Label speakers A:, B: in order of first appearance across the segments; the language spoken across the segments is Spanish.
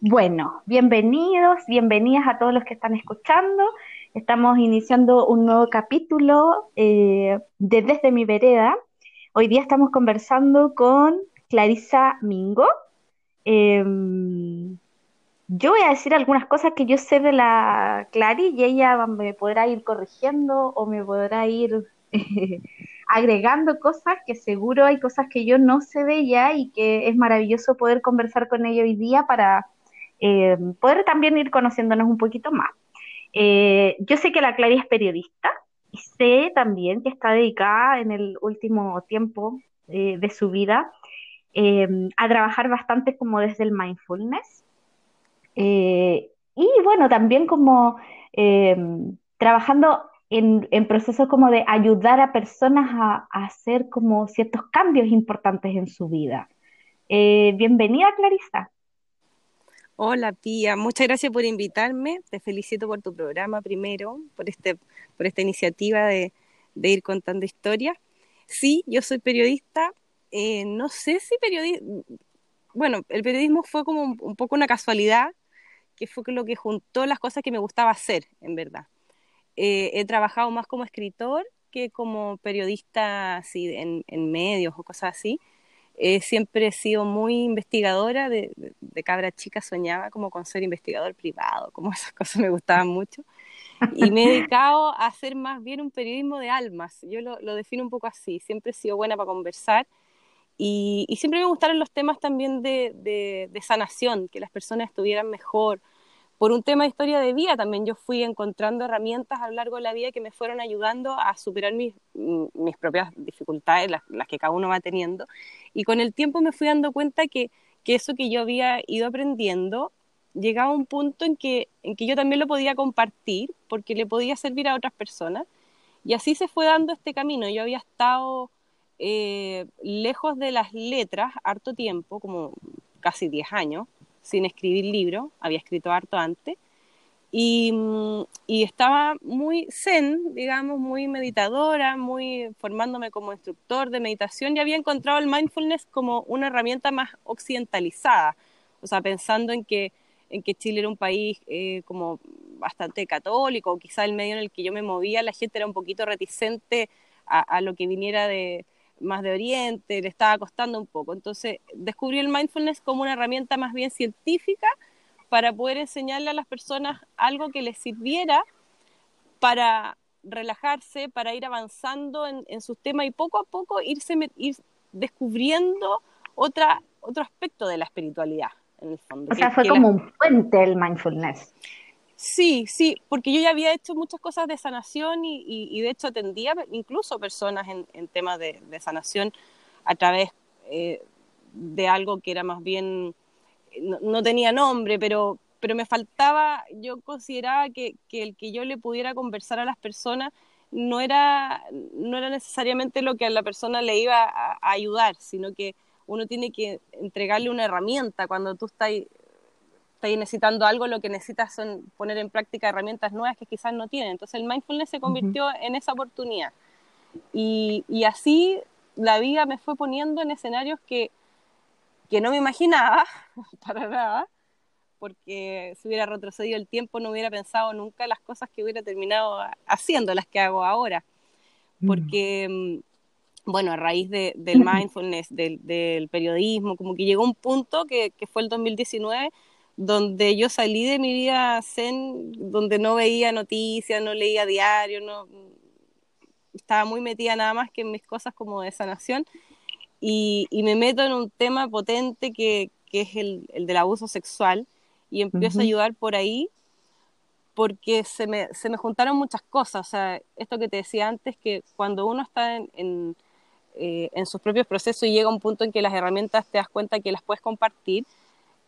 A: Bueno, bienvenidos, bienvenidas a todos los que están escuchando. Estamos iniciando un nuevo capítulo eh, de Desde mi vereda. Hoy día estamos conversando con Clarisa Mingo. Em, yo voy a decir algunas cosas que yo sé de la Clary y ella me podrá ir corrigiendo o me podrá ir agregando cosas que seguro hay cosas que yo no sé de ella y que es maravilloso poder conversar con ella hoy día para eh, poder también ir conociéndonos un poquito más. Eh, yo sé que la Clary es periodista y sé también que está dedicada en el último tiempo eh, de su vida a trabajar bastante como desde el mindfulness. y bueno, también como trabajando en, procesos como de ayudar a personas a, hacer como ciertos cambios importantes en su vida. bienvenida, Clarisa.
B: Hola Pía, muchas gracias por invitarme. Te felicito por tu programa primero, por, este, por esta iniciativa de, ir contando historias. Sí, yo soy periodista. Eh, no sé si periodismo, bueno, el periodismo fue como un, poco una casualidad, que fue lo que juntó las cosas que me gustaba hacer, en verdad. Eh, he trabajado más como escritor que como periodista así, en medios o cosas así. Eh, siempre he sido muy investigadora, de, cabra chica soñaba como con ser investigador privado, como esas cosas me gustaban mucho. Y me he dedicado a hacer más bien un periodismo de almas, yo lo, defino un poco así, siempre he sido buena para conversar y, siempre me gustaron los temas también de, de sanación, que las personas estuvieran mejor, por un tema de historia de vida también yo fui encontrando herramientas a lo largo de la vida que me fueron ayudando a superar mis, mis propias dificultades, las, que cada uno va teniendo. Y con el tiempo me fui dando cuenta que, que eso que yo había ido aprendiendo llegaba a un punto en que, en que yo también lo podía compartir porque le podía servir a otras personas. Y así se fue dando este camino. Yo había estado eh, lejos de las letras harto tiempo, como casi 10 años, sin escribir libro, había escrito harto antes, y, estaba muy zen, digamos, muy meditadora, muy formándome como instructor de meditación y había encontrado el mindfulness como una herramienta más occidentalizada, o sea, pensando en que, en que Chile era un país eh, como bastante católico, quizá el medio en el que yo me movía, la gente era un poquito reticente a lo que viniera de, más de Oriente, le estaba costando un poco. Entonces descubrí el mindfulness como una herramienta más bien científica para poder enseñarle a las personas algo que les sirviera para relajarse, para ir avanzando en, sus temas y poco a poco irse ir descubriendo otra, otro aspecto de la espiritualidad, en el fondo.
A: O sea, fue como un puente el mindfulness.
B: Sí, sí, porque yo ya había hecho muchas cosas de sanación y, de hecho atendía incluso personas en, temas de, sanación a través eh, de algo que era más bien, no, tenía nombre, pero, pero me faltaba, yo consideraba que, el que yo le pudiera conversar a las personas no era, no era necesariamente lo que a la persona le iba a ayudar, sino que uno tiene que entregarle una herramienta cuando tú estás ahí necesitando algo, lo que necesitas son poner en práctica herramientas nuevas que quizás no tienen. Entonces el mindfulness se convirtió en esa oportunidad. Y, y, así la vida me fue poniendo en escenarios que, que no me imaginaba para nada, porque si hubiera retrocedido el tiempo no hubiera pensado nunca las cosas que hubiera terminado haciendo, las que hago ahora. Mm. Porque, mm, bueno, a raíz de, del mindfulness, del, del, periodismo, como que llegó un punto que, que fue el 2019 donde yo salí de mi vida zen, donde no veía noticias, no leía diario, no estaba muy metida nada más que en mis cosas como de sanación. Y, y me meto en un tema potente que, que es el, el, del abuso sexual y empiezo a ayudar por ahí porque se me, se me juntaron muchas cosas, o sea, esto que te decía antes, que cuando uno está en, en, eh, en sus propios procesos y llega a un punto en que las herramientas te das cuenta que las puedes compartir,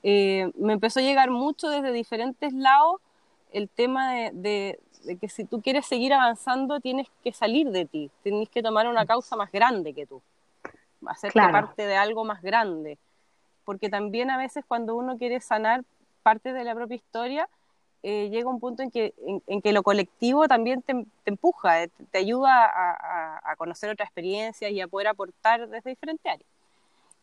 B: eh, me empezó a llegar mucho desde diferentes lados el tema de, que si tú quieres seguir avanzando tienes que salir de ti, tienes que tomar una causa más grande que tú, hacerte parte de algo más grande, porque también a veces cuando uno quiere sanar parte de la propia historia, eh, llega un punto en que, en, que lo colectivo también te, empuja, eh, te, ayuda a, a, conocer otras experiencias y a poder aportar desde diferentes áreas.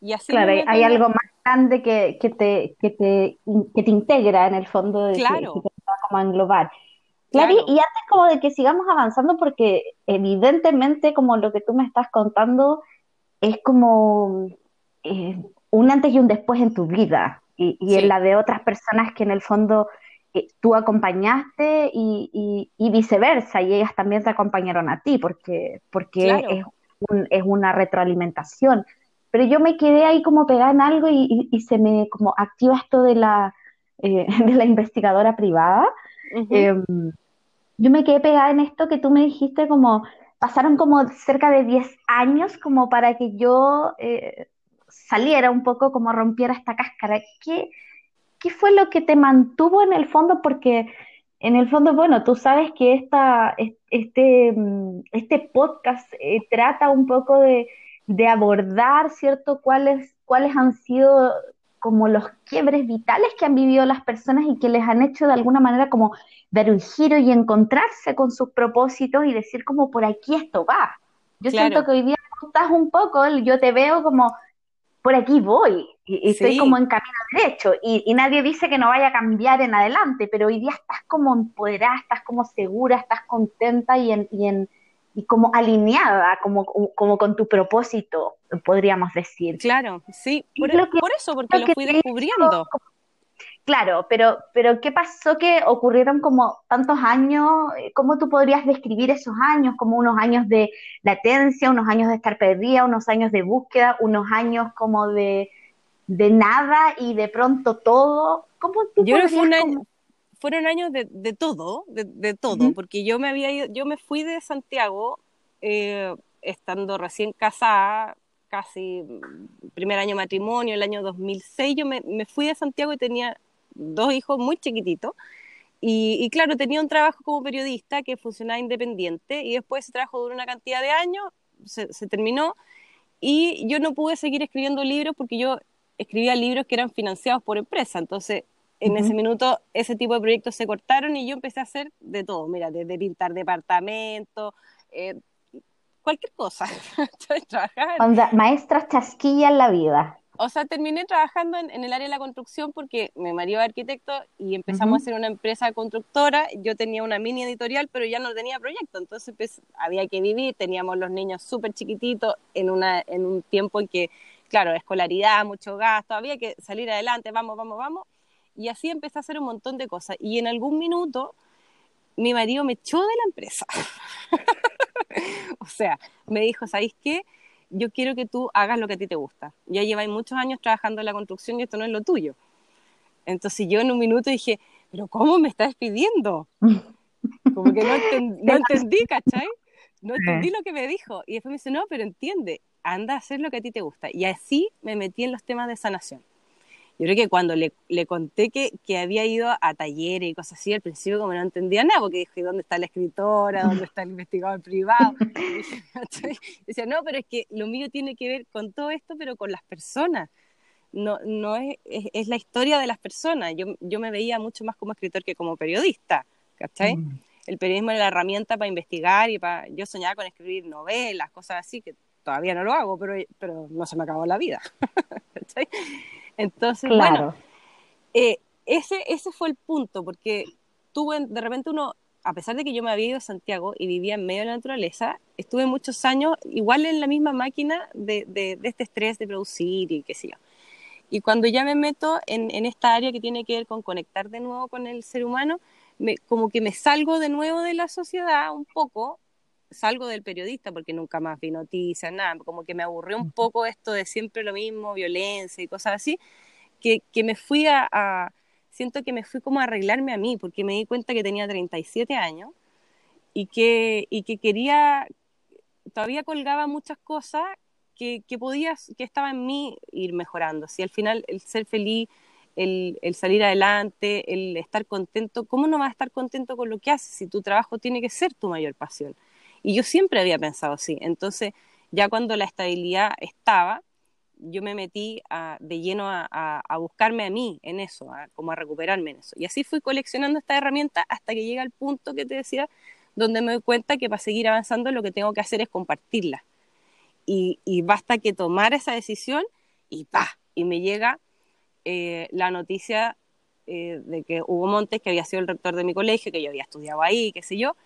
A: Y así claro, hay, algo más grande que, que, te, que, te, que te integra en el fondo de
B: claro.
A: que, te va como a englobar. Claro. y antes como de que sigamos avanzando, porque evidentemente como lo que tú me estás contando es como eh, un antes y un después en tu vida y, y en la de otras personas que en el fondo eh, tú acompañaste y, y, viceversa, y ellas también te acompañaron a ti, porque, porque es, es, una retroalimentación. Pero yo me quedé ahí como pegada en algo y, se me como activa esto de la, eh, de la investigadora privada. Em, yo me quedé pegada en esto que tú me dijiste como, pasaron como cerca de 10 años como para que yo eh, saliera un poco, como rompiera esta cáscara. ¿Qué, ¿Qué fue lo que te mantuvo en el fondo? Porque en el fondo, bueno, tú sabes que esta, este, mm, este podcast eh, trata un poco de, abordar, ¿cierto?, cuáles, cuáles han sido como los quiebres vitales que han vivido las personas y que les han hecho de alguna manera como dar un giro y encontrarse con sus propósitos y decir como por aquí esto va. Yo siento que hoy día estás un poco, yo te veo como por aquí voy y, estoy como en camino derecho y, nadie dice que no vaya a cambiar en adelante, pero hoy día estás como empoderada, estás como segura, estás contenta y, en, y, en, y como alineada como, como con tu propósito, podríamos decir.
B: Claro, sí, por, por eso, porque lo, fui descubriendo.
A: Claro, pero, pero ¿qué pasó que ocurrieron como tantos años? ¿Cómo tú podrías describir esos años? Como unos años de latencia, unos años de estar perdida, unos años de búsqueda, unos años como de, de nada y de pronto todo. ¿Cómo tú
B: yo un fueron años de, de todo, de, todo, porque yo me había ido, yo me fui de Santiago eh, estando recién casada, casi primer año matrimonio, el año 2006, yo me, me fui de Santiago y tenía dos hijos muy chiquititos. Y, claro, tenía un trabajo como periodista que funcionaba independiente y después ese trabajo duró una cantidad de años, se, terminó y yo no pude seguir escribiendo libros porque yo escribía libros que eran financiados por empresa. Entonces, en ese minuto, ese tipo de proyectos se cortaron y yo empecé a hacer de todo. Mira, desde pintar departamentos, eh, cualquier cosa.
A: maestra chasquilla en la vida
B: o sea, terminé trabajando en, el área de la construcción porque mi marido es arquitecto y empezamos a hacer una empresa constructora. Yo tenía una mini editorial, pero ya no tenía proyecto, entonces pues, había que vivir. Teníamos los niños súper chiquititos en, una, en un tiempo en que, claro, escolaridad, mucho gasto, había que salir adelante, vamos, vamos, vamos. Y así empecé a hacer un montón de cosas. Y en algún minuto mi marido me echó de la empresa. o sea, me dijo, ¿sabéis qué? yo quiero que tú hagas lo que a ti te gusta. Ya lleváis muchos años trabajando en la construcción y esto no es lo tuyo. Entonces yo en un minuto dije, pero ¿cómo me estás pidiendo? Como que no, entendí, ¿cachai? No entendí lo que me dijo. Y después me dice, no, pero entiende, anda a hacer lo que a ti te gusta. Y así me metí en los temas de sanación. Yo creo que cuando le, le conté que, que, había ido a talleres y cosas así, al principio como no entendía nada, porque dije, ¿dónde está la escritora? ¿Dónde está el investigador privado? Y decía, no, pero es que lo mío tiene que ver con todo esto, pero con las personas. No, no es, es, la historia de las personas. Yo, yo me veía mucho más como escritor que como periodista, ¿cachai? Mm. El periodismo era la herramienta para investigar y para... Yo soñaba con escribir novelas, cosas así, que todavía no lo hago, pero, pero no se me acabó la vida. ¿cachai? Entonces, bueno, eh, ese, ese fue el punto, porque tuve, de repente uno, a pesar de que yo me había ido a Santiago y vivía en medio de la naturaleza, estuve muchos años igual en la misma máquina de, de, este estrés de producir y qué sé yo. Y cuando ya me meto en, en, esta área que tiene que ver con conectar de nuevo con el ser humano, me, como que me salgo de nuevo de la sociedad un poco, salgo del periodista porque nunca más vi noticias, nada, como que me aburrió un poco esto de siempre lo mismo, violencia y cosas así, que, que me fui a, siento que me fui como a arreglarme a mí, porque me di cuenta que tenía 37 años y que, y que quería, todavía colgaba muchas cosas que, que podía, que estaba en mí ir mejorando. Si al final el ser feliz, el, el, salir adelante, el estar contento, ¿cómo no vas a estar contento con lo que haces si tu trabajo tiene que ser tu mayor pasión? Y yo siempre había pensado así. Entonces, ya cuando la estabilidad estaba, yo me metí de lleno a, buscarme a mí en eso, como a recuperarme en eso. Y así fui coleccionando esta herramienta hasta que llega el punto que te decía, donde me doy cuenta que para seguir avanzando lo que tengo que hacer es compartirla. Y, basta que tomar esa decisión y pa, y me llega eh, la noticia eh, de que Hugo Montes, que había sido el rector de mi colegio, que yo había estudiado ahí, qué sé yo,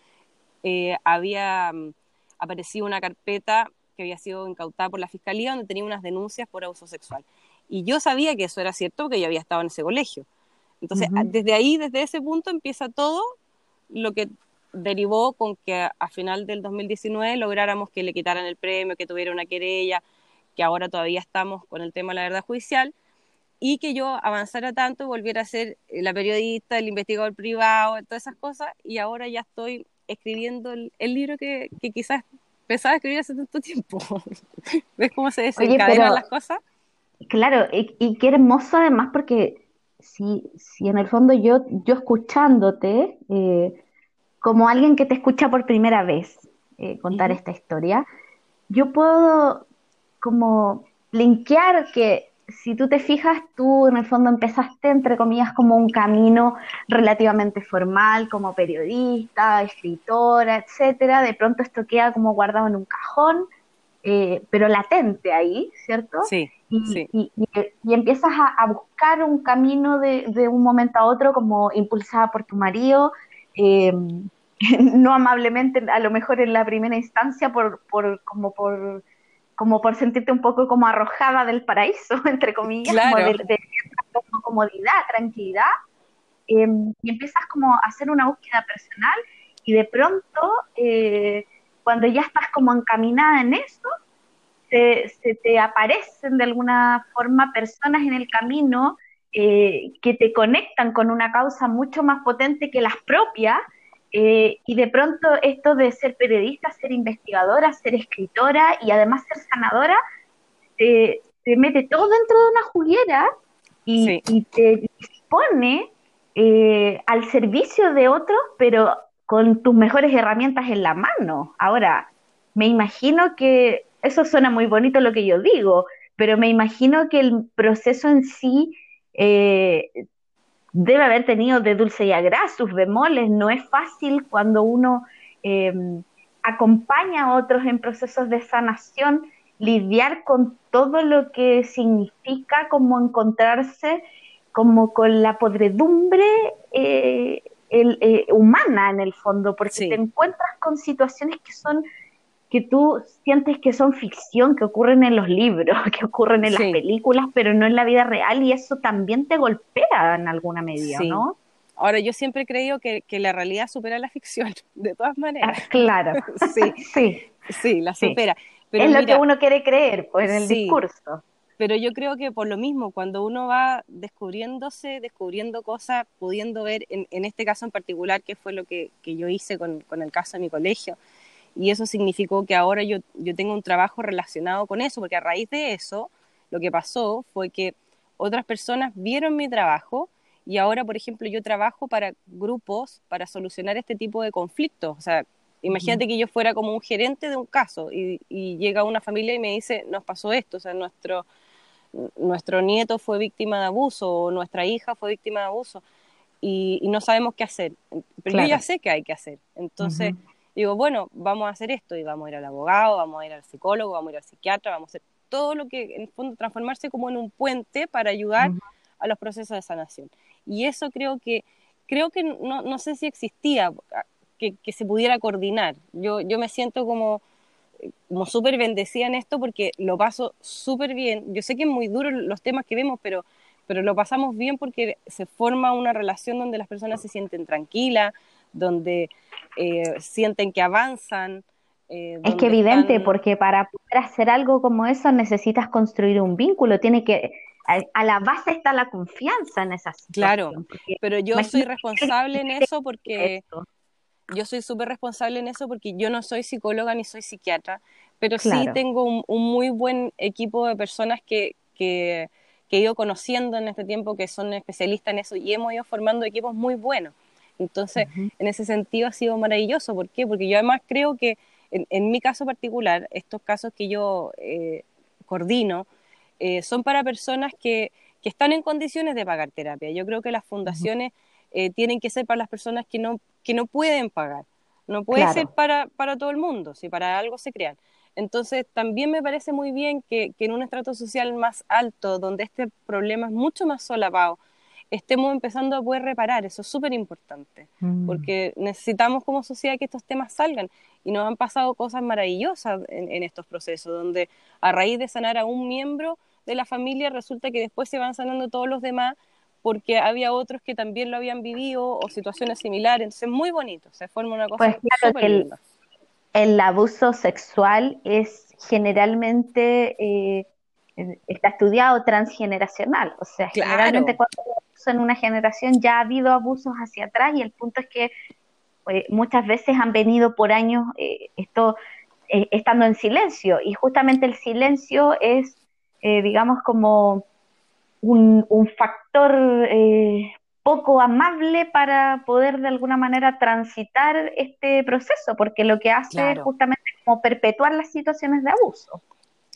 B: eh, había mm, aparecido una carpeta que había sido incautada por la fiscalía donde tenía unas denuncias por abuso sexual. Y yo sabía que eso era cierto porque yo había estado en ese colegio. Entonces, desde ahí, desde ese punto, empieza todo lo que derivó con que a, final del 2019 lográramos que le quitaran el premio, que tuviera una querella, que ahora todavía estamos con el tema de la verdad judicial, y que yo avanzara tanto, volviera a ser la periodista, el investigador privado, todas esas cosas, y ahora ya estoy escribiendo el, libro que, quizás pensaba escribir hace tanto tiempo. ¿Ves cómo se desencadenan las cosas?
A: Claro, y, qué hermoso además porque si, si en el fondo yo, yo escuchándote, eh, como alguien que te escucha por primera vez eh, contar esta historia, yo puedo como linkear que si tú te fijas, tú en el fondo empezaste, entre comillas, como un camino relativamente formal, como periodista, escritora, etcétera. De pronto esto queda como guardado en un cajón, eh, pero latente ahí, ¿cierto?
B: Sí.
A: Y, y, empiezas a, buscar un camino de, de, un momento a otro, como impulsada por tu marido, eh, no amablemente, a lo mejor en la primera instancia, por, por como por como por sentirte un poco como arrojada del paraíso, entre comillas, como de, comodidad, tranquilidad, em, y empiezas como a hacer una búsqueda personal y de pronto, eh, cuando ya estás como encaminada en eso, se, te aparecen de alguna forma personas en el camino eh, que te conectan con una causa mucho más potente que las propias eh, y de pronto esto de ser periodista, ser investigadora, ser escritora y además ser sanadora, te, mete todo dentro de una juguera y, te dispone eh, al servicio de otros, pero con tus mejores herramientas en la mano. Ahora, me imagino que eso suena muy bonito lo que yo digo, pero me imagino que el proceso en sí eh, debe haber tenido de dulce y a sus bemoles. No es fácil cuando uno eh, acompaña a otros en procesos de sanación lidiar con todo lo que significa como encontrarse como con la podredumbre eh, eh, humana en el fondo, porque te encuentras con situaciones que son que tú sientes que son ficción, que ocurren en los libros, que ocurren en las películas, pero no en la vida real, y eso también te golpea en alguna medida, ¿no?
B: Ahora, yo siempre he creído que, la realidad supera la ficción, de todas maneras.
A: Ah, claro.
B: sí, sí. Sí, la supera.
A: Pero es lo que uno quiere creer, pues, en el discurso.
B: Pero yo creo que por lo mismo, cuando uno va descubriéndose, descubriendo cosas, pudiendo ver, en, este caso en particular, que fue lo que, yo hice con, con el caso de mi colegio, y eso significó que ahora yo, yo tengo un trabajo relacionado con eso, porque a raíz de eso, lo que pasó fue que otras personas vieron mi trabajo y ahora, por ejemplo, yo trabajo para grupos para solucionar este tipo de conflictos. O sea, imagínate que yo fuera como un gerente de un caso y, llega una familia y me dice, nos pasó esto, o sea, nuestro, nuestro nieto fue víctima de abuso o nuestra hija fue víctima de abuso y, no sabemos qué hacer. Pero yo ya sé qué hay que hacer. Entonces digo, bueno, vamos a hacer esto y vamos a ir al abogado, vamos a ir al psicólogo, vamos a ir al psiquiatra, vamos a hacer todo lo que en el fondo transformarse como en un puente para ayudar a los procesos de sanación. Y eso creo que, creo que no, no sé si existía ah, que, que, se pudiera coordinar. Yo, yo me siento como, como súper bendecida en esto porque lo paso súper bien. Yo sé que es muy duro los temas que vemos, pero, pero lo pasamos bien porque se forma una relación donde las personas se sienten tranquilas, donde eh, sienten que avanzan.
A: Eh, es que evidente, porque para poder hacer algo como eso necesitas construir un vínculo, tiene que, a, la base está la confianza en esas
B: Claro, pero yo soy responsable en eso porque yo soy súper responsable en eso porque yo no soy psicóloga ni soy psiquiatra, pero sí tengo un, muy buen equipo de personas que, que, que he ido conociendo en este tiempo que son especialistas en eso y hemos ido formando equipos muy buenos. Entonces, en ese sentido ha sido maravilloso. ¿Por qué? Porque yo además creo que en, mi caso particular, estos casos que yo eh, coordino, eh, son para personas que, que, están en condiciones de pagar terapia. Yo creo que las fundaciones eh, tienen que ser para las personas que no, que no pueden pagar. No puede ser para, para todo el mundo, si para algo se crean. Entonces, también me parece muy bien que, en un estrato social más alto, donde este problema es mucho más solapado, estemos empezando a poder reparar. Eso es súper importante, mm. porque necesitamos como sociedad que estos temas salgan. Y nos han pasado cosas maravillosas en, estos procesos, donde a raíz de sanar a un miembro de la familia, resulta que después se van sanando todos los demás, porque había otros que también lo habían vivido o situaciones similares. Entonces, muy bonito, se forma una cosa
A: pues claro, el, el, abuso sexual es generalmente, eh, está estudiado transgeneracional, o sea, generalmente cuando en una generación ya ha habido abusos hacia atrás y el punto es que eh, muchas veces han venido por años eh, esto eh, estando en silencio. Y justamente el silencio es digamos como un, factor poco amable para poder de alguna manera transitar este proceso porque lo que hace es justamente como perpetuar las situaciones de abuso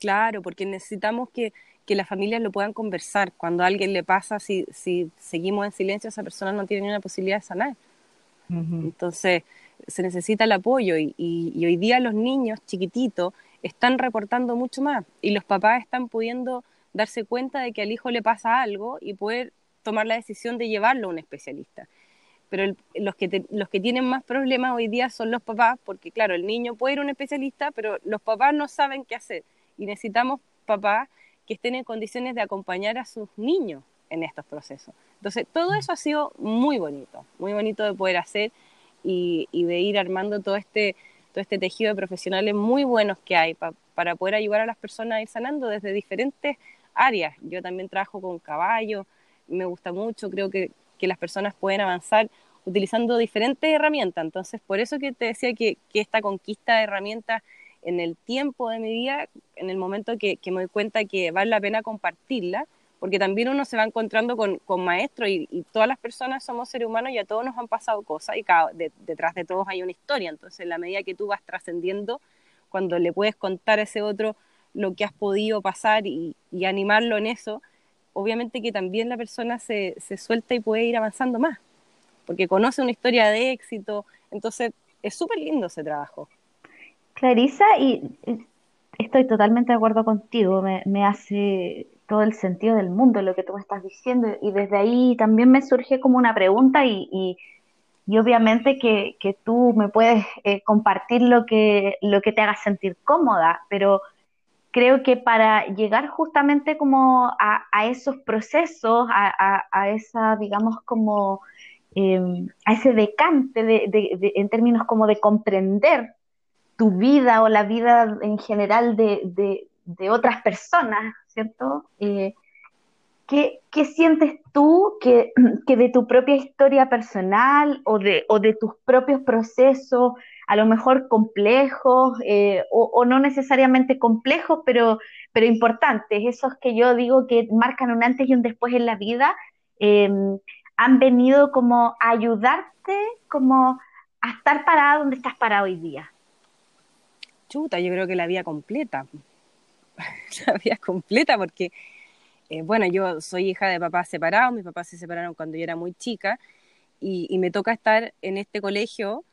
B: claro porque necesitamos que que las familias lo puedan conversar. Cuando a alguien le pasa, si, si seguimos en silencio, esa persona no tiene ni una posibilidad de sanar. Entonces, se necesita el apoyo y, y, hoy día los niños chiquititos están reportando mucho más y los papás están pudiendo darse cuenta de que al hijo le pasa algo y poder tomar la decisión de llevarlo a un especialista. Pero los, que los que tienen más problemas hoy día son los papás, porque claro, el niño puede ir a un especialista, pero los papás no saben qué hacer y necesitamos papás que estén en condiciones de acompañar a sus niños en estos procesos. Entonces, todo eso ha sido muy bonito, muy bonito de poder hacer y, de ir armando todo este, todo este tejido de profesionales muy buenos que hay para poder ayudar a las personas a ir sanando desde diferentes áreas. Yo también trabajo con caballos, me gusta mucho, creo que, que las personas pueden avanzar utilizando diferentes herramientas. Entonces, por eso que te decía que, que esta conquista de herramientas en el tiempo de mi vida, en el momento que, me doy cuenta que vale la pena compartirla, porque también uno se va encontrando con, maestros y, todas las personas somos seres humanos y a todos nos han pasado cosas y detrás de todos hay una historia. Entonces, en la medida que tú vas trascendiendo, cuando le puedes contar a ese otro lo que has podido pasar y, animarlo en eso, obviamente que también la persona se, se suelta y puede ir avanzando más, porque conoce una historia de éxito. Entonces, es súper lindo ese trabajo.
A: Clarisa, y estoy totalmente de acuerdo contigo, me, hace todo el sentido del mundo lo que tú me estás diciendo y desde ahí también me surge como una pregunta y, y, obviamente que, tú me puedes eh, compartir lo que, lo que te haga sentir cómoda, pero creo que para llegar justamente como a, esos procesos, a, esa, digamos, como em, a ese decante de, en términos como de comprender tu vida o la vida en general de, otras personas, ¿cierto? Eh, ¿qué, sientes tú que, de tu propia historia personal o de, o de tus propios procesos, a lo mejor complejos eh, o, no necesariamente complejos, pero, pero importantes, esos que yo digo que marcan un antes y un después en la vida, em, han venido como a ayudarte como a estar parada donde estás parada hoy día?
B: Chuta, yo creo que la vida completa. la vida completa porque, eh, bueno, yo soy hija de papás separados, mis papás se separaron cuando yo era muy chica y, me toca estar en este colegio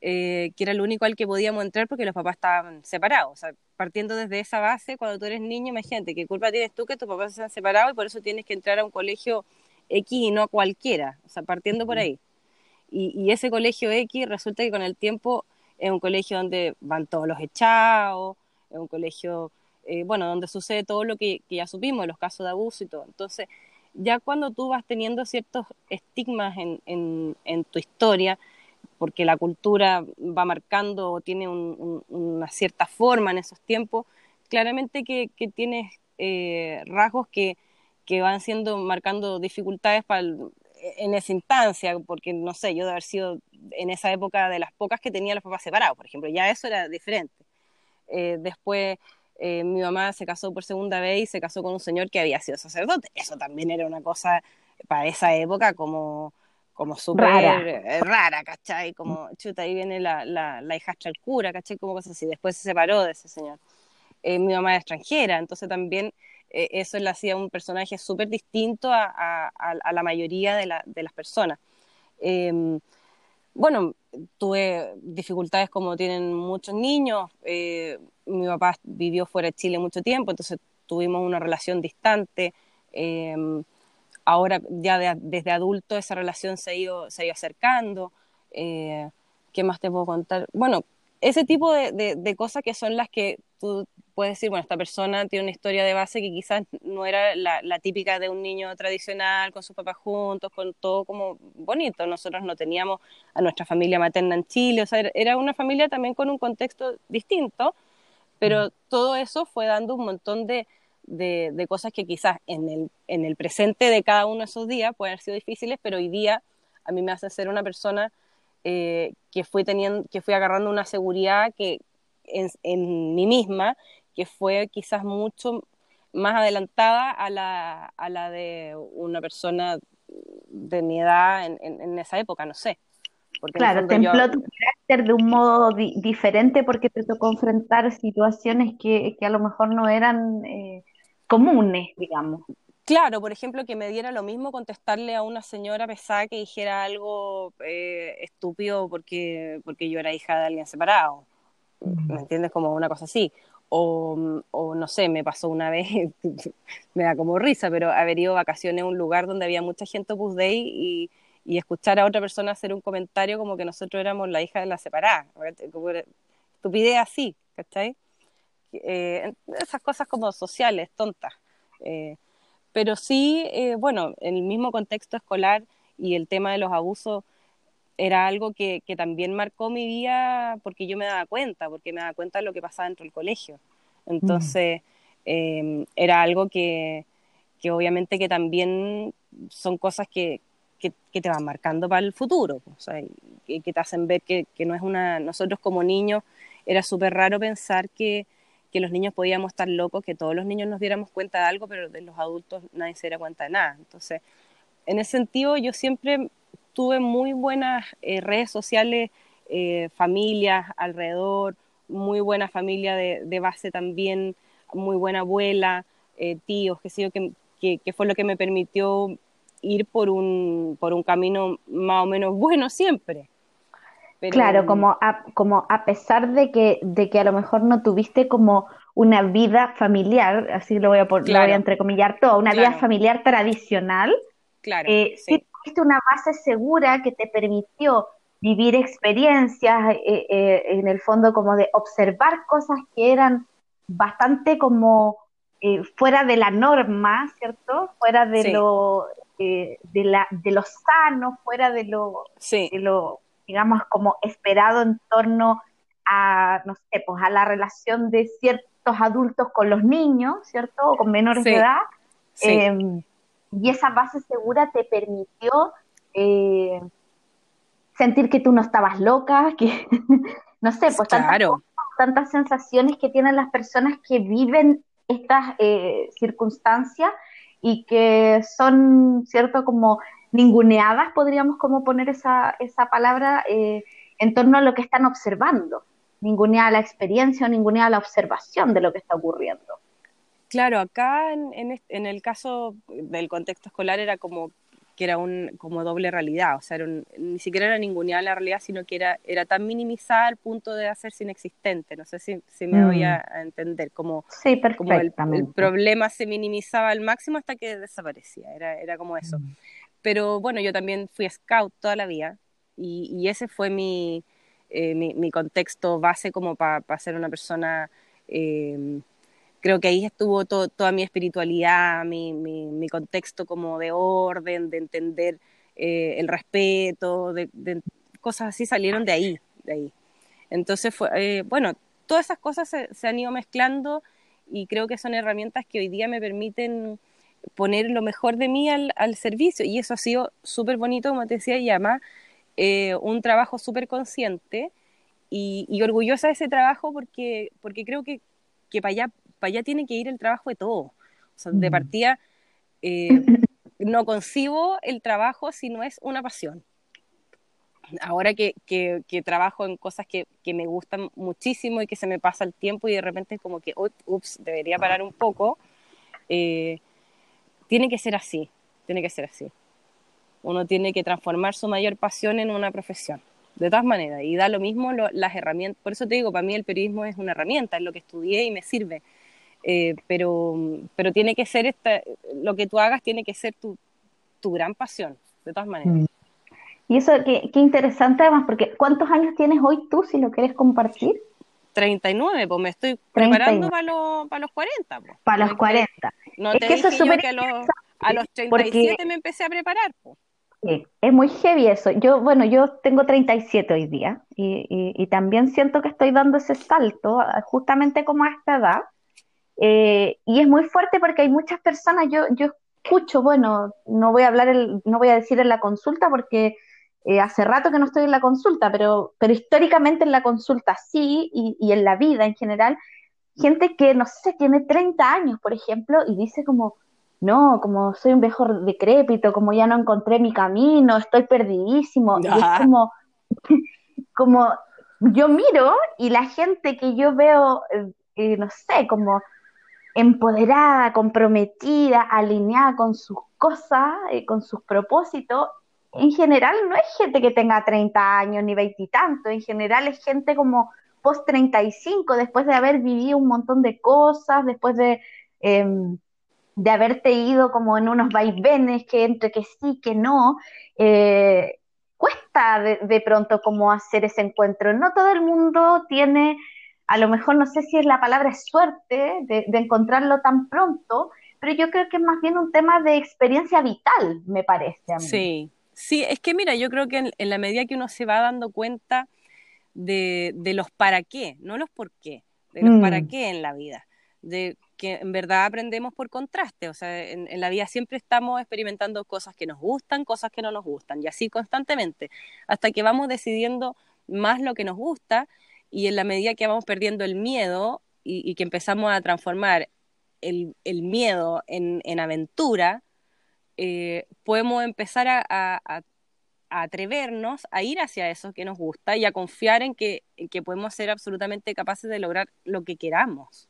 B: eh, que era el único al que podíamos entrar porque los papás estaban separados. O sea, partiendo desde esa base, cuando tú eres niño, imagínate, ¿qué culpa tienes tú que tus papás se han separado y por eso tienes que entrar a un colegio X y no a cualquiera? O sea, partiendo por ahí. Y, y ese colegio X resulta que con el tiempo es un colegio donde van todos los echados, es un colegio, eh, bueno, donde sucede todo lo que, ya supimos, los casos de abuso y todo. Entonces, ya cuando tú vas teniendo ciertos estigmas en, en, tu historia, porque la cultura va marcando o tiene una cierta forma en esos tiempos, claramente que, que tienes eh, rasgos que, que van siendo marcando dificultades para en esa instancia, porque no sé, yo de haber sido en esa época de las pocas que tenía los papás separados, por ejemplo, ya eso era diferente. Eh, después eh, mi mamá se casó por segunda vez y se casó con un señor que había sido sacerdote. Eso también era una cosa para esa época como, como súper rara. rara, ¿cachai? Como, chuta, ahí viene la, la, la hijastra del cura, ¿cachai? Como cosas así. Después se separó de ese señor. Eh, mi mamá era extranjera, entonces también eso le hacía un personaje súper distinto a, la mayoría de, la, de las personas. Em, bueno, tuve dificultades como tienen muchos niños. Eh, mi papá vivió fuera de Chile mucho tiempo, entonces tuvimos una relación distante. Em, ahora ya desde adulto esa relación se ha ido, se ido acercando. Eh, ¿Qué más te puedo contar? Bueno, ese tipo de, cosas que son las que tú puedes decir, bueno, esta persona tiene una historia de base que quizás no era la, típica de un niño tradicional, con sus papás juntos, con todo como bonito. Nosotros no teníamos a nuestra familia materna en Chile, o sea, era una familia también con un contexto distinto, pero todo eso fue dando un montón de, de, cosas que quizás en el, en el presente de cada uno de esos días pueden haber sido difíciles, pero hoy día a mí me hace ser una persona eh, que, fui teniendo, que fui agarrando una seguridad que en, en, mí misma, que fue quizás mucho más adelantada a la, a la de una persona de mi edad en, en, esa época, no sé.
A: claro, templó tu carácter de un modo diferente porque te tocó enfrentar situaciones que, que a lo mejor no eran eh, comunes, digamos.
B: Claro, por ejemplo, que me diera lo mismo contestarle a una señora pesada que dijera algo eh, estúpido porque, porque yo era hija de alguien separado. ¿Me entiendes? Como una cosa así. O, no sé, me pasó una vez, me da como risa, pero haber ido vacaciones a un lugar donde había mucha gente Opus Dei y, y escuchar a otra persona hacer un comentario como que nosotros éramos la hija de la separada. Como estupidez así, ¿cachai? Eh, esas cosas como sociales, tontas. Eh, pero sí, eh, bueno, en el mismo contexto escolar y el tema de los abusos era algo que, que, también marcó mi vida porque yo me daba cuenta, porque me daba cuenta de lo que pasaba dentro del colegio. Entonces, em, era algo que, que, obviamente que también son cosas que, que, te van marcando para el futuro, o sea, que te hacen ver que, que no es una... Nosotros como niños era súper raro pensar que que los niños podíamos estar locos, que todos los niños nos diéramos cuenta de algo, pero de los adultos nadie se diera cuenta de nada. Entonces, en ese sentido, yo siempre tuve muy buenas eh, redes sociales, eh, familias alrededor, muy buena familia de, base también, muy buena abuela, eh, tíos, que, sé que, que, fue lo que me permitió ir por un, por un camino más o menos bueno siempre.
A: Claro, como a, como a pesar de que, de que a lo mejor no tuviste como una vida familiar, así lo voy a, por, voy a entrecomillar todo, una vida familiar tradicional,
B: claro,
A: eh, sí. Tuviste una base segura que te permitió vivir experiencias, eh, eh, en el fondo como de observar cosas que eran bastante como fuera de la norma, ¿cierto? Fuera de lo de, la, de lo sano, fuera de lo, de lo digamos, como esperado en torno a, no sé, pues a la relación de ciertos adultos con los niños, ¿cierto? O con menores de edad. Em, y esa base segura te permitió eh, sentir que tú no estabas loca, que, no sé, pues tantas, sensaciones que tienen las personas que viven estas eh, circunstancias y que son, ¿cierto? Como ninguneadas, podríamos como poner esa, esa palabra, eh, en torno a lo que están observando. Ninguneada la experiencia o ninguneada la observación de lo que está ocurriendo.
B: Claro, acá en, en, el caso del contexto escolar era como que era un como doble realidad, o sea, ni siquiera era ninguneada la realidad, sino que era, era tan minimizada al punto de hacerse inexistente, no sé si, si me voy a, mm. entender, como,
A: sí,
B: como el, problema se minimizaba al máximo hasta que desaparecía, era, era como eso. Mm. Pero bueno, yo también fui scout toda la vida y, ese fue mi, eh, mi, contexto base como para ser una persona... Em, creo que ahí estuvo toda mi espiritualidad, mi, mi, contexto como de orden, de entender eh, el respeto, de, cosas así salieron de ahí, de ahí. Entonces, fue, eh, bueno, todas esas cosas se, se, han ido mezclando y creo que son herramientas que hoy día me permiten poner lo mejor de mí al, al servicio. Y eso ha sido súper bonito, como te decía, y además eh, un trabajo súper consciente y, y, orgullosa de ese trabajo porque, porque creo que, que para allá, para allá tiene que ir el trabajo de todo. O sea, de partida, eh, no concibo el trabajo si no es una pasión. Ahora que, que, que trabajo en cosas que, que, me gustan muchísimo y que se me pasa el tiempo y de repente es como que, ups, debería parar un poco, eh, tiene que ser así, tiene que ser así. Uno tiene que transformar su mayor pasión en una profesión. de todas maneras, y da lo mismo las herramientas, por eso te digo, para mí el periodismo es una herramienta, es lo que estudié y me sirve, eh, pero, pero tiene que ser, esta, lo que tú hagas tiene que ser tu, tu gran pasión, de todas maneras. Mm.
A: Y eso, qué, qué interesante además, porque ¿cuántos años tienes hoy tú, si lo quieres compartir?
B: 39, pues me estoy preparando para los, para los 40. Pues.
A: Para los 40.
B: No es te que dije eso es que a los, a los 37 me empecé a preparar. Pues.
A: Sí, es muy heavy eso. Yo, bueno, yo tengo 37 hoy día y, y, también siento que estoy dando ese salto justamente como a esta edad. Eh, y es muy fuerte porque hay muchas personas, yo, yo escucho, bueno, no voy a hablar, el, no voy a decir en la consulta porque eh, hace rato que no estoy en la consulta, pero, pero históricamente en la consulta sí, y, y, en la vida en general, gente que, no sé, tiene 30 años, por ejemplo, y dice como, no, como soy un viejo decrépito, como ya no encontré mi camino, estoy perdidísimo, y es como, como, yo miro y la gente que yo veo, eh, eh, no sé, como empoderada, comprometida, alineada con sus cosas, con sus propósitos, en general no es gente que tenga 30 años ni veintitantos, en general es gente como post 35, después de haber vivido un montón de cosas, después de, em, de haberte ido como en unos vaivenes, que entre que sí, que no, eh, cuesta de, pronto como hacer ese encuentro. No todo el mundo tiene, a lo mejor no sé si es la palabra suerte de, de encontrarlo tan pronto, pero yo creo que es más bien un tema de experiencia vital, me parece a mí.
B: Sí, Sí, es que mira, yo creo que en, la medida que uno se va dando cuenta de, los para qué, no los por qué, de los para mm. qué en la vida, de que en verdad aprendemos por contraste, o sea, en, la vida siempre estamos experimentando cosas que nos gustan, cosas que no nos gustan, y así constantemente, hasta que vamos decidiendo más lo que nos gusta, y en la medida que vamos perdiendo el miedo y, que empezamos a transformar el, miedo en, en aventura, eh, podemos empezar a, atrevernos a ir hacia eso que nos gusta y a confiar en que, podemos ser absolutamente capaces de lograr lo que queramos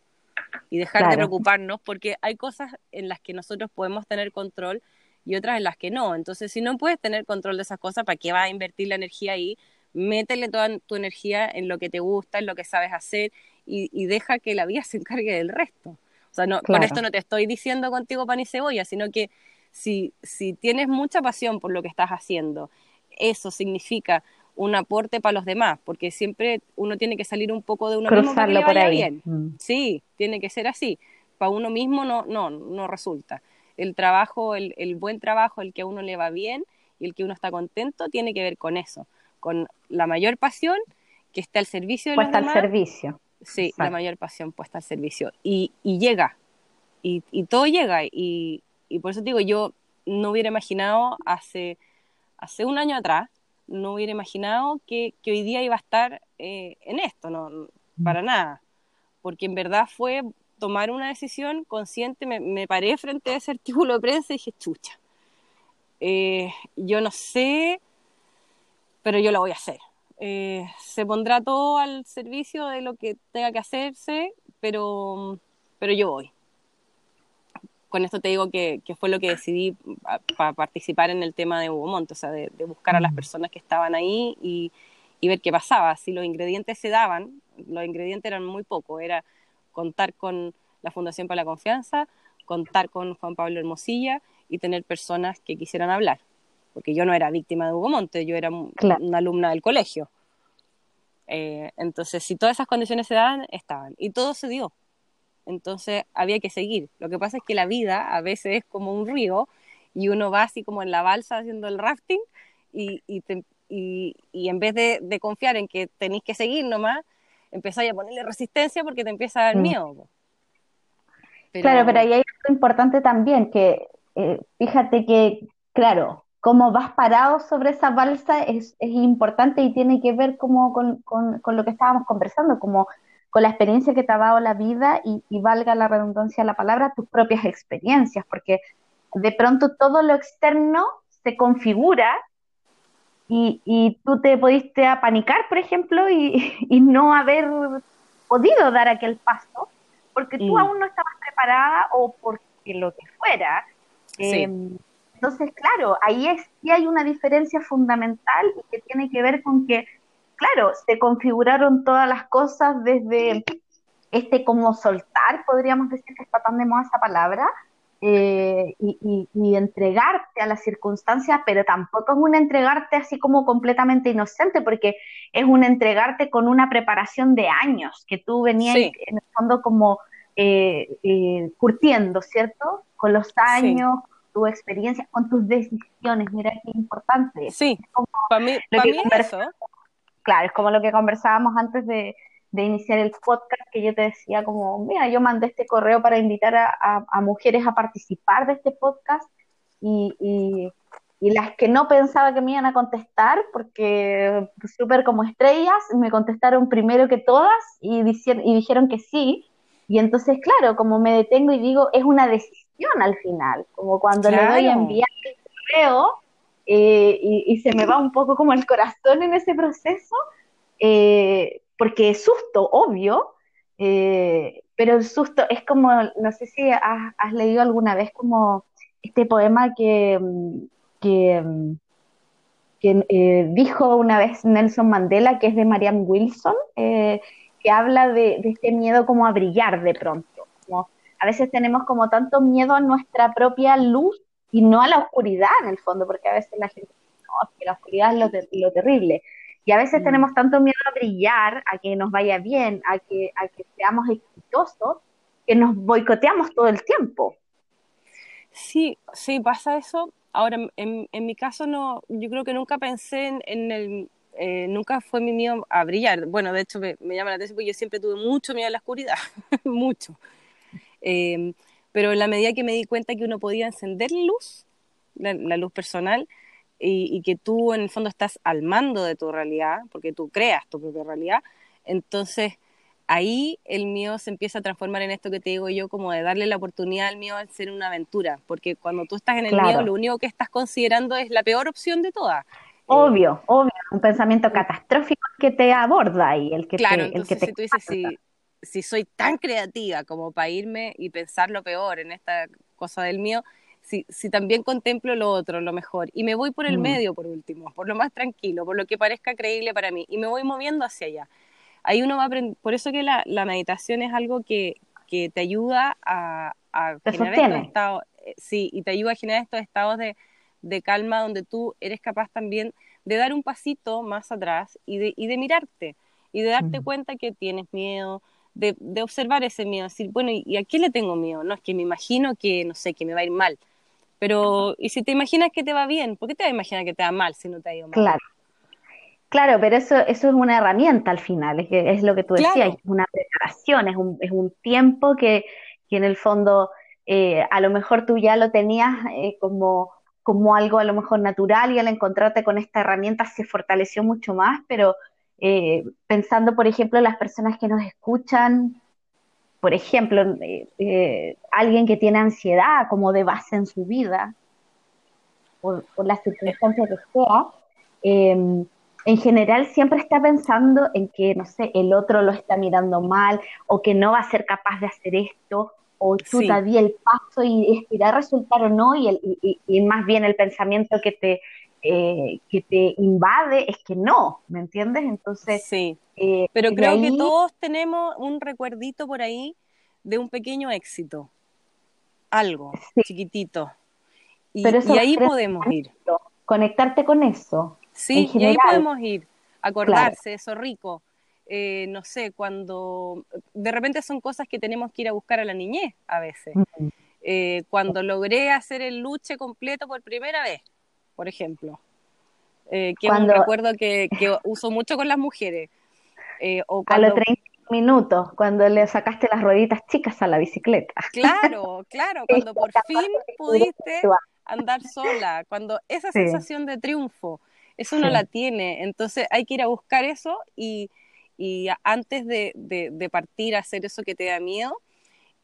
B: y dejar de preocuparnos porque hay cosas en las que nosotros podemos tener control y otras en las que no. Entonces, si no puedes tener control de esas cosas, ¿para qué vas a invertir la energía ahí? Métele toda tu energía en lo que te gusta, en lo que sabes hacer y, deja que la vida se encargue del resto. O sea, no, con esto no te estoy diciendo contigo pan y cebolla, sino que si, si tienes mucha pasión por lo que estás haciendo, eso significa un aporte para los demás, porque siempre uno tiene que salir un poco de uno mismo para que por ahí. bien. Mm. Sí, tiene que ser así. Para uno mismo no, no, no resulta. El trabajo, el, el, buen trabajo, el que a uno le va bien y el que uno está contento, tiene que ver con eso, con la mayor pasión que está al servicio de los demás.
A: al servicio.
B: Sí, la mayor pasión puesta al servicio. Y, y llega, y, y todo llega, y, y por eso digo, yo no hubiera imaginado hace, hace un año atrás, no hubiera imaginado que, que hoy día iba a estar eh, en esto, no, mm. para nada, porque en verdad fue tomar una decisión consciente, me, me paré frente a ese artículo de prensa y dije, chucha, eh, yo no sé, pero yo lo voy a hacer. Eh, se pondrá todo al servicio de lo que tenga que hacerse, pero, pero yo voy con esto te digo que, fue lo que decidí para participar en el tema de Hugo Montt, o sea, de, buscar a las mm. personas que estaban ahí y, ver qué pasaba. Si los ingredientes se daban, los ingredientes eran muy pocos, era contar con la Fundación para la Confianza, contar con Juan Pablo Hermosilla y tener personas que quisieran hablar, porque yo no era víctima de Hugo Monte, yo era una alumna del colegio. Eh, entonces, si todas esas condiciones se daban, estaban. Y todo se dio entonces había que seguir. Lo que pasa es que la vida a veces es como un río y uno va así como en la balsa haciendo el rafting y, y, en vez de, confiar en que tenéis que seguir nomás, empezáis a ponerle resistencia porque te empieza a dar mm. miedo.
A: Claro, pero ahí hay algo importante también, que eh, fíjate que, claro, cómo vas parado sobre esa balsa es, es importante y tiene que ver como con, con, con, lo que estábamos conversando, como con la experiencia que te ha dado la vida y, valga la redundancia de la palabra, tus propias experiencias, porque de pronto todo lo externo se configura y, tú te pudiste apanicar, por ejemplo, y, no haber podido dar aquel paso, porque tú mm. aún no estabas preparada o porque lo que fuera. Em, entonces, claro, ahí es, sí hay una diferencia fundamental y que tiene que ver con que claro, se configuraron todas las cosas desde este como soltar, podríamos decir que está tan de moda esa palabra, eh, y, entregarte a las circunstancias, pero tampoco es un entregarte así como completamente inocente, porque es un entregarte con una preparación de años, que tú venías en el fondo como eh, eh, curtiendo, ¿cierto? Con los años, tu experiencia, con tus decisiones, mira qué importante.
B: Sí, para mí, eso.
A: Claro, es como lo que conversábamos antes de, de iniciar el podcast que yo te decía como, mira, yo mandé este correo para invitar a, mujeres a participar de este podcast y, y, las que no pensaba que me iban a contestar, porque súper como estrellas, me contestaron primero que todas y, y dijeron que sí. Y entonces, claro, como me detengo y digo, es una decisión al final, como cuando le doy a enviar el correo eh, y, y, se me va un poco como el corazón en ese proceso, eh, porque es susto, obvio, eh, pero el susto es como, no sé si has, leído alguna vez como este poema que, que, dijo una vez Nelson Mandela, que es de Marianne Wilson, que habla de, este miedo como a brillar de pronto. A veces tenemos como tanto miedo a nuestra propia luz y no a la oscuridad en el fondo, porque a veces la gente no, que la oscuridad es lo, lo terrible. Y a veces mm. tenemos tanto miedo a brillar, a que nos vaya bien, a que, a que seamos exitosos, que nos boicoteamos todo el tiempo.
B: Sí, sí, pasa eso. Ahora, en, en mi caso, no, yo creo que nunca pensé en, el, eh, nunca fue mi miedo a brillar. Bueno, de hecho me, llama la atención porque yo siempre tuve mucho miedo a la oscuridad, mucho. Em, pero en la medida que me di cuenta que uno podía encender luz, la luz personal, y, que tú en el fondo estás al mando de tu realidad, porque tú creas tu propia realidad, entonces ahí el mío se empieza a transformar en esto que te digo yo, como de darle la oportunidad al mío de ser una aventura, porque cuando tú estás en el mío, lo único que estás considerando es la peor opción de todas.
A: Obvio, obvio, un pensamiento catastrófico que te aborda y el que
B: claro,
A: te, el que
B: te si tú dices, si, si soy tan creativa como para irme y pensar lo peor en esta cosa del mío, si, si también contemplo lo otro, lo mejor, y me voy por el mm. medio por último, por lo más tranquilo, por lo que parezca creíble para mí, y me voy moviendo hacia allá. Ahí uno va a aprender, por eso que la, la meditación es algo que, que te ayuda a, a generar estos estados, eh, sí, y te ayuda a generar estos estados de, de calma donde tú eres capaz también de dar un pasito más atrás y de, y de mirarte y de darte cuenta que tienes miedo, de, de, observar ese miedo, decir, bueno, ¿y a qué le tengo miedo? No, es que me imagino que, no sé, que me va a ir mal. Pero, ¿y si te imaginas que te va bien? ¿Por qué te vas a imaginar que te va mal si no te ha ido mal?
A: Claro. Claro, pero eso, eso es una herramienta al final, es, es lo que tú decías, es una preparación, es un, es un tiempo que, que en el fondo eh, a lo mejor tú ya lo tenías eh, como, como algo a lo mejor natural y al encontrarte con esta herramienta se fortaleció mucho más, pero eh, pensando, por ejemplo, en las personas que nos escuchan, por ejemplo, eh, eh, alguien que tiene ansiedad como de base en su vida, por, las circunstancias que sea, em, en general siempre está pensando en que, no sé, el otro lo está mirando mal o que no va a ser capaz de hacer esto o tú sí. el paso y irá a resultar o no y, el, y, más bien el pensamiento que te, eh, que te invade es que no, ¿me entiendes? Entonces,
B: sí. Eh, Pero creo que todos tenemos un recuerdito por ahí de un pequeño éxito, algo chiquitito. Y, ahí podemos ir.
A: Conectarte con eso.
B: Sí, y ahí podemos ir, acordarse, eso rico. Eh, no sé, cuando de repente son cosas que tenemos que ir a buscar a la niñez a veces. Eh, cuando logré hacer el luche completo por primera vez, por ejemplo, que es un recuerdo que, que uso mucho con las mujeres
A: eh, a los 30 minutos, cuando le sacaste las rueditas chicas a la bicicleta.
B: Claro, claro, cuando por fin pudiste andar sola, cuando esa sensación de triunfo, eso no la tiene, entonces hay que ir a buscar eso y, antes de, partir a hacer eso que te da miedo,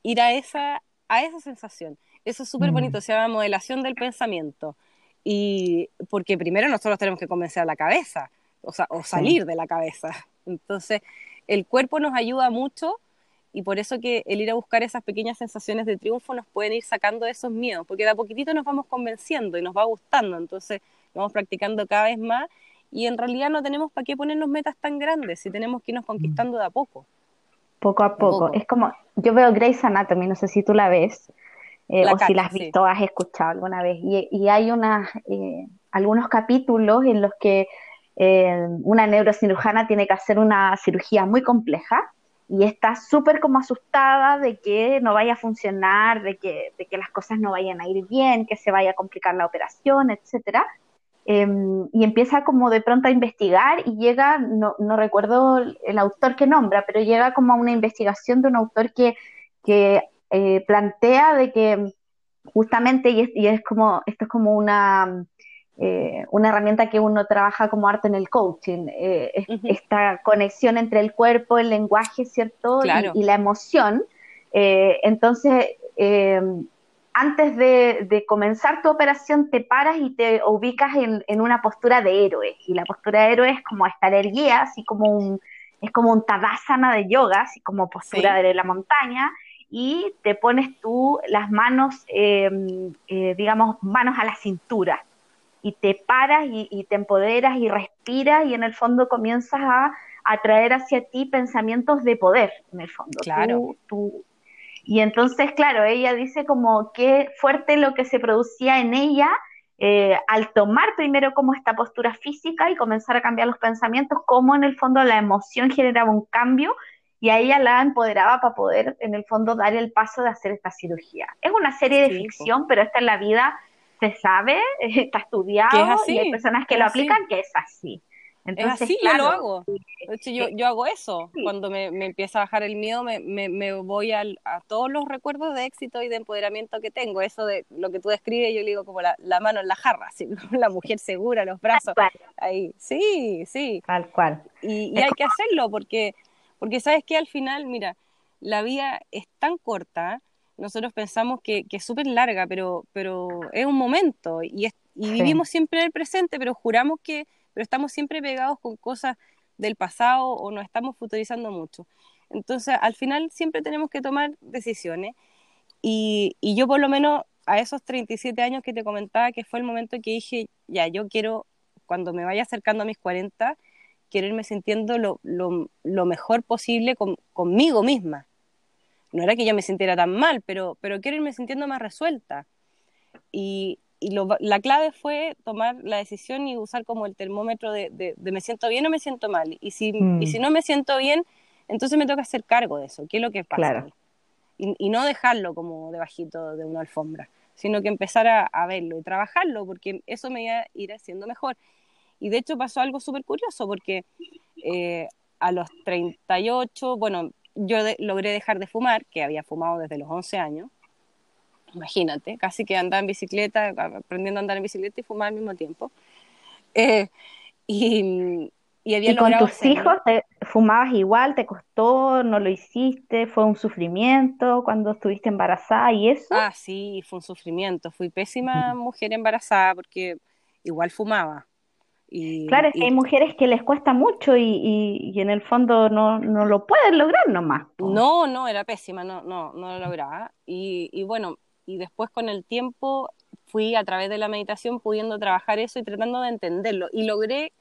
B: ir a esa, a esa sensación. Eso es súper bonito, mm. se llama modelación del pensamiento. Y porque primero nosotros tenemos que convencer a la cabeza, o, sea, o salir de la cabeza. Entonces, el cuerpo nos ayuda mucho y por eso que el ir a buscar esas pequeñas sensaciones de triunfo nos pueden ir sacando esos miedos, porque de a poquitito nos vamos convenciendo y nos va gustando, entonces vamos practicando cada vez más y en realidad no tenemos para qué ponernos metas tan grandes si tenemos que irnos conquistando de a poco.
A: Poco a poco. Es como, yo veo Grey's Anatomy, no sé si tú la ves, eh, o si la has visto o has escuchado alguna vez, y, y hay unas, eh, algunos capítulos en los que eh, una neurocirujana tiene que hacer una cirugía muy compleja y está súper como asustada de que no vaya a funcionar, de que, de que las cosas no vayan a ir bien, que se vaya a complicar la operación, etcétera. Em, y empieza como de pronto a investigar y llega, no, no, recuerdo el autor que nombra, pero llega como a una investigación de un autor que, que eh, plantea de que justamente, y es, y es, como, esto es como una, eh, una herramienta que uno trabaja como arte en el coaching, eh, esta conexión entre el cuerpo, el lenguaje, ¿cierto? Y, la emoción. entonces, antes de, comenzar tu operación te paras y te ubicas en, una postura de héroe. Y la postura de héroe es como estar erguida, así como un, es como un tadasana de yoga, así como postura de la montaña, y te pones tú las manos, em, eh, digamos, manos a la cintura. Y te paras y, te empoderas y respiras y en el fondo comienzas a atraer hacia ti pensamientos de poder, en el fondo.
B: Claro.
A: Y entonces, claro, ella dice como qué fuerte lo que se producía en ella eh, al tomar primero como esta postura física y comenzar a cambiar los pensamientos, cómo en el fondo la emoción generaba un cambio y a ella la empoderaba para poder en el fondo dar el paso de hacer esta cirugía. Es una serie de ficción, pero esta en la vida se sabe, está estudiado y hay personas que lo aplican que es así.
B: Entonces, es así, yo lo hago. De hecho, yo, yo hago eso. Cuando me, me, empieza a bajar el miedo, me, me, me voy a todos los recuerdos de éxito y de empoderamiento que tengo. Eso de lo que tú describes, yo le digo como la, la mano en la jarra, así, la mujer segura, los brazos. Ahí, sí, sí.
A: Tal cual.
B: Y, y hay que hacerlo porque, porque sabes que al final, mira, la vida es tan corta, nosotros pensamos que, que es súper larga, pero, pero es un momento y, y vivimos siempre en el presente, pero juramos que pero estamos siempre pegados con cosas del pasado o nos estamos futurizando mucho. Entonces, al final siempre tenemos que tomar decisiones y, y yo por lo menos a esos 37 años que te comentaba, que fue el momento que dije, ya, yo quiero, cuando me vaya acercando a mis 40, quiero irme sintiendo lo, lo, lo mejor posible con, conmigo misma. No era que yo me sintiera tan mal, pero, pero quiero irme sintiendo más resuelta. Y, y la clave fue tomar la decisión y usar como el termómetro de, de, me siento bien o me siento mal. Y si, mm. y si no me siento bien, entonces me toca hacer cargo de eso, qué es lo que pasa. Y, y, no dejarlo como debajito de una alfombra, sino que empezar a, a, verlo y trabajarlo, porque eso me iba a ir haciendo mejor. Y de hecho pasó algo súper curioso, porque eh, a los 38, bueno, yo logré dejar de fumar, que había fumado desde los 11 años, imagínate, casi que andaba en bicicleta, aprendiendo a andar en bicicleta y fumar al mismo tiempo. Eh, y, y, había
A: ¿Y con tus hijos te, fumabas igual? ¿Te costó? ¿No lo hiciste? ¿Fue un sufrimiento cuando estuviste embarazada y eso?
B: Ah, sí, fue un sufrimiento. Fui pésima mujer embarazada porque igual fumaba.
A: Y, claro, es que hay mujeres que les cuesta mucho y, y, en el fondo no, no, lo pueden lograr nomás.
B: No, no, era pésima, no, no, no lo lograba. Y, y bueno, y después con el tiempo fui a través de la meditación pudiendo trabajar eso y tratando de entenderlo y logré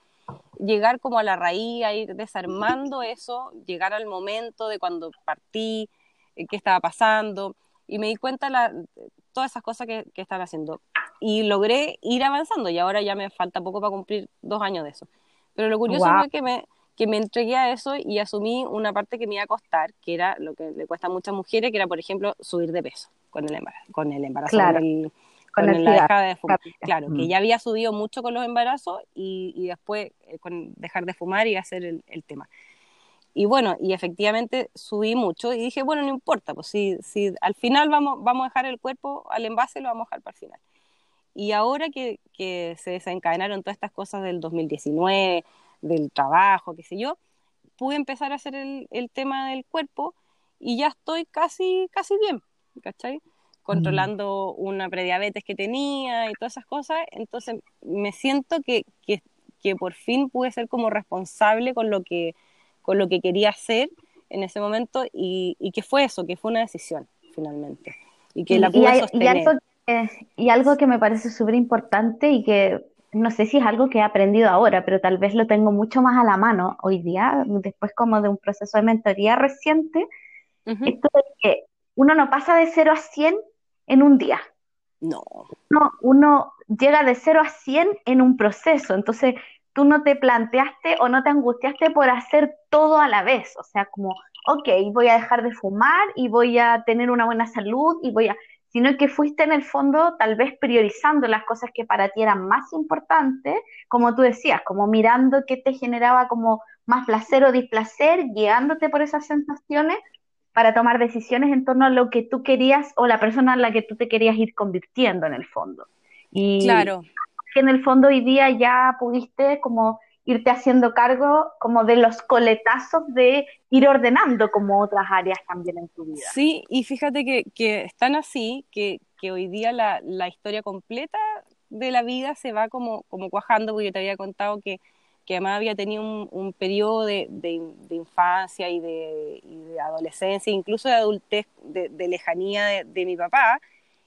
B: llegar como a la raíz, a ir desarmando eso, llegar al momento de cuando partí, eh, qué estaba pasando y me di cuenta de todas esas cosas que, que están haciendo y logré ir avanzando y ahora ya me falta poco para cumplir dos años de eso. Pero lo curioso fue que me, que me entregué a eso y asumí una parte que me iba a costar, que era lo que le cuesta a muchas mujeres, que era, por ejemplo, subir de peso con el embarazo, con el embarazo, con, la dejada de fumar. Claro, que mm. ya había subido mucho con los embarazos y, y después eh, con dejar de fumar y hacer el, el, tema. Y bueno, y efectivamente subí mucho y dije, bueno, no importa, pues si, si al final vamos, vamos a dejar el cuerpo al envase, lo vamos a dejar para el final. Y ahora que, que se desencadenaron todas estas cosas del 2019, del trabajo, qué sé yo, pude empezar a hacer el, el tema del cuerpo y ya estoy casi, casi bien. ¿cachai? Controlando una prediabetes que tenía y todas esas cosas. Entonces me siento que, que, que, por fin pude ser como responsable con lo que, con lo que quería hacer en ese momento y, y que fue eso, que fue una decisión finalmente. Y que la pude sostener.
A: Y algo, que, y algo que me parece súper importante y que no sé si es algo que he aprendido ahora, pero tal vez lo tengo mucho más a la mano hoy día, después como de un proceso de mentoría reciente, esto de que uno no pasa de 0 a 100 en un día.
B: No.
A: Uno, uno llega de 0 a 100 en un proceso, entonces tú no te planteaste o no te angustiaste por hacer todo a la vez, o sea, como, ok, voy a dejar de fumar y voy a tener una buena salud y voy a sino que fuiste en el fondo tal vez priorizando las cosas que para ti eran más importantes, como tú decías, como mirando qué te generaba como más placer o displacer, guiándote por esas sensaciones para tomar decisiones en torno a lo que tú querías o la persona en la que tú te querías ir convirtiendo en el fondo.
B: Y claro.
A: que en el fondo hoy día ya pudiste como irte haciendo cargo como de los coletazos de ir ordenando como otras áreas también en tu vida.
B: Sí, y fíjate que, que están así, que, que hoy día la, la, historia completa de la vida se va como, como cuajando, porque yo te había contado que, que además había tenido un, periodo de, de, infancia y de, y de, adolescencia, incluso de adultez, de, lejanía de, mi papá,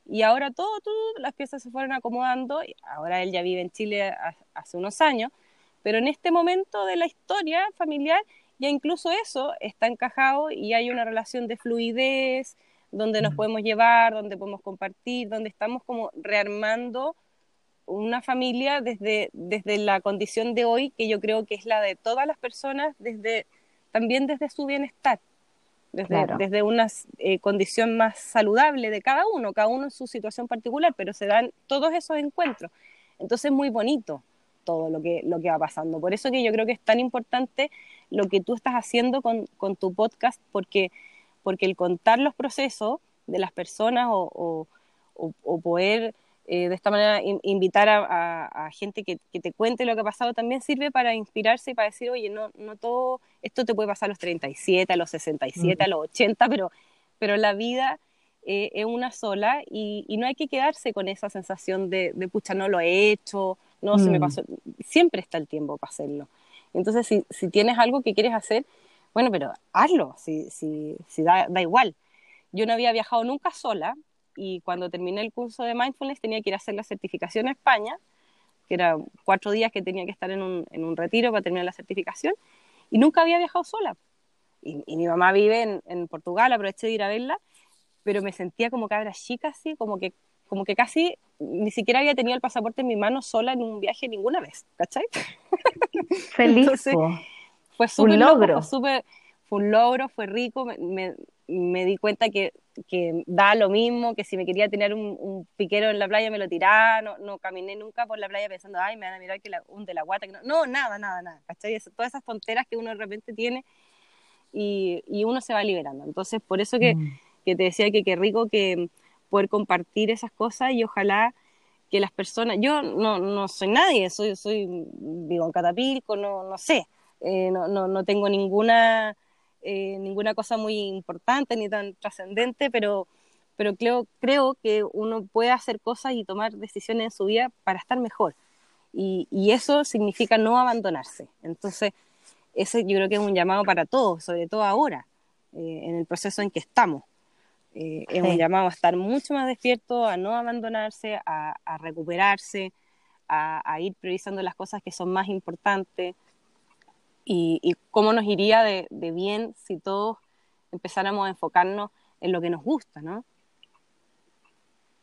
B: y ahora todo, todo, las piezas se fueron acomodando, ahora él ya vive en Chile hace unos años, pero en este momento de la historia familiar, ya incluso eso está encajado y hay una relación de fluidez, donde nos mm. podemos llevar, donde podemos compartir, donde estamos como rearmando una familia desde, desde la condición de hoy, que yo creo que es la de todas las personas, desde, también desde su bienestar, desde, desde una eh, condición más saludable de cada uno, cada uno en su situación particular, pero se dan todos esos encuentros. Entonces es muy bonito todo lo que, lo que va pasando. Por eso que yo creo que es tan importante lo que tú estás haciendo con, con tu podcast, porque, porque el contar los procesos de las personas o, o, poder eh, de esta manera invitar a, a, gente que, que, te cuente lo que ha pasado también sirve para inspirarse y para decir, oye, no, no todo, esto te puede pasar a los 37, a los 67, a los 80, pero, pero la vida eh, es una sola y, y, no hay que quedarse con esa sensación de, de, pucha, no lo he hecho, no, se me mm. pasó. Siempre está el tiempo para hacerlo. Entonces, si, si tienes algo que quieres hacer, bueno, pero hazlo, si, si, si da, da, igual. Yo no había viajado nunca sola y cuando terminé el curso de mindfulness tenía que ir a hacer la certificación a España, que era cuatro días que tenía que estar en un, en un retiro para terminar la certificación, y nunca había viajado sola. Y, y mi mamá vive en, en, Portugal, aproveché de ir a verla, pero me sentía como cabra chica, así, como que como que casi ni siquiera había tenido el pasaporte en mi mano sola en un viaje ninguna vez, ¿cachai?
A: Feliz.
B: fue súper logro. fue, fue un logro, fue rico, me, me, di cuenta que, que, da lo mismo, que si me quería tener un, piquero en la playa me lo tiraba, no, no, caminé nunca por la playa pensando, ay, me van a mirar que la, de la guata, que no, no, nada, nada, nada, ¿cachai? todas esas tonteras que uno de repente tiene y, y uno se va liberando. Entonces, por eso que, mm. que te decía que qué rico que poder compartir esas cosas y ojalá que las personas, yo no, no soy nadie, soy, soy, vivo en Catapilco, no, no sé, eh, no, no, no, tengo ninguna, eh, ninguna cosa muy importante ni tan trascendente, pero, pero creo, creo que uno puede hacer cosas y tomar decisiones en su vida para estar mejor. Y, y eso significa no abandonarse. Entonces, ese yo creo que es un llamado para todos, sobre todo ahora, eh, en el proceso en que estamos. Eh, es un llamado a estar mucho más despierto, a no abandonarse, a, recuperarse, a, ir priorizando las cosas que son más importantes. Y, cómo nos iría de, bien si todos empezáramos a enfocarnos en lo que nos gusta, ¿no?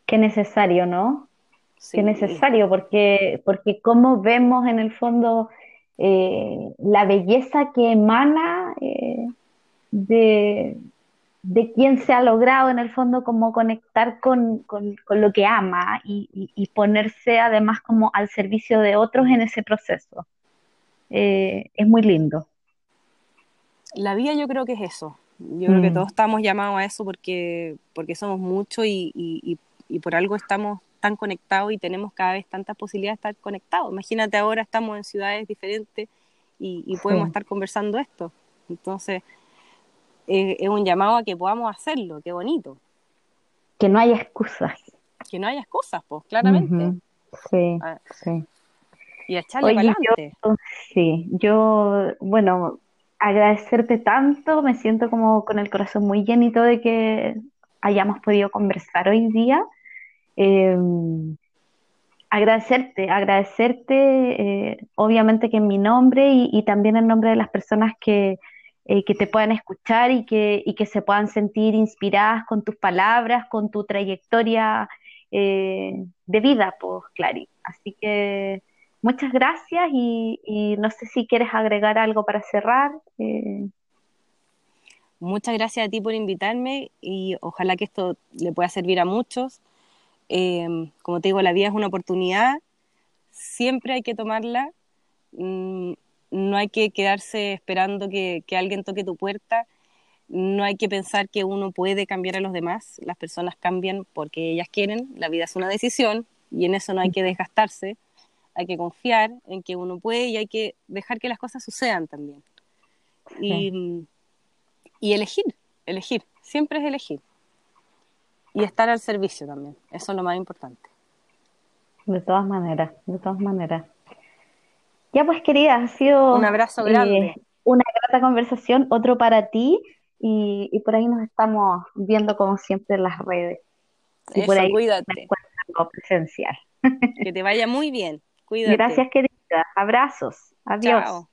A: Qué necesario, ¿no? Qué necesario, porque, porque cómo vemos en el fondo eh, la belleza que emana eh, de, de quién se ha logrado en el fondo como conectar con, con, lo que ama y, y, ponerse además como al servicio de otros en ese proceso. Eh, es muy lindo.
B: La vida yo creo que es eso. Yo creo que mm. todos estamos llamados a eso porque, porque somos muchos y, y, por algo estamos tan conectados y tenemos cada vez tantas posibilidades de estar conectados. Imagínate ahora estamos en ciudades diferentes y, podemos estar conversando esto. Entonces, es, un llamado a que podamos hacerlo, qué bonito.
A: Que no haya excusas.
B: Que no haya excusas, pues, claramente.
A: Sí, ah. sí.
B: Y echarle para adelante.
A: sí, yo, bueno, agradecerte tanto, me siento como con el corazón muy llenito de que hayamos podido conversar hoy día. Em, agradecerte, agradecerte, eh, obviamente que en mi nombre y, también en nombre de las personas que, eh, que te puedan escuchar y que, y que se puedan sentir inspiradas con tus palabras, con tu trayectoria eh, de vida, pues, Clary. Así que muchas gracias y, no sé si quieres agregar algo para cerrar.
B: Muchas gracias a ti por invitarme y ojalá que esto le pueda servir a muchos. Eh, como te digo, la vida es una oportunidad, siempre hay que tomarla, mm, no hay que quedarse esperando que, alguien toque tu puerta, no hay que pensar que uno puede cambiar a los demás, las personas cambian porque ellas quieren, la vida es una decisión y en eso no hay que desgastarse, hay que confiar en que uno puede y hay que dejar que las cosas sucedan también. Y, y elegir, elegir, siempre es elegir y estar al servicio también. Eso es lo más importante.
A: De todas maneras, de todas maneras. Ya pues querida, ha sido
B: un abrazo grande.
A: Eh, una grata conversación, otro para ti y, por ahí nos estamos viendo como siempre en las redes.
B: Y por ahí cuídate.
A: presencial.
B: Que te vaya muy bien. Cuídate.
A: Gracias querida. Abrazos. Adiós.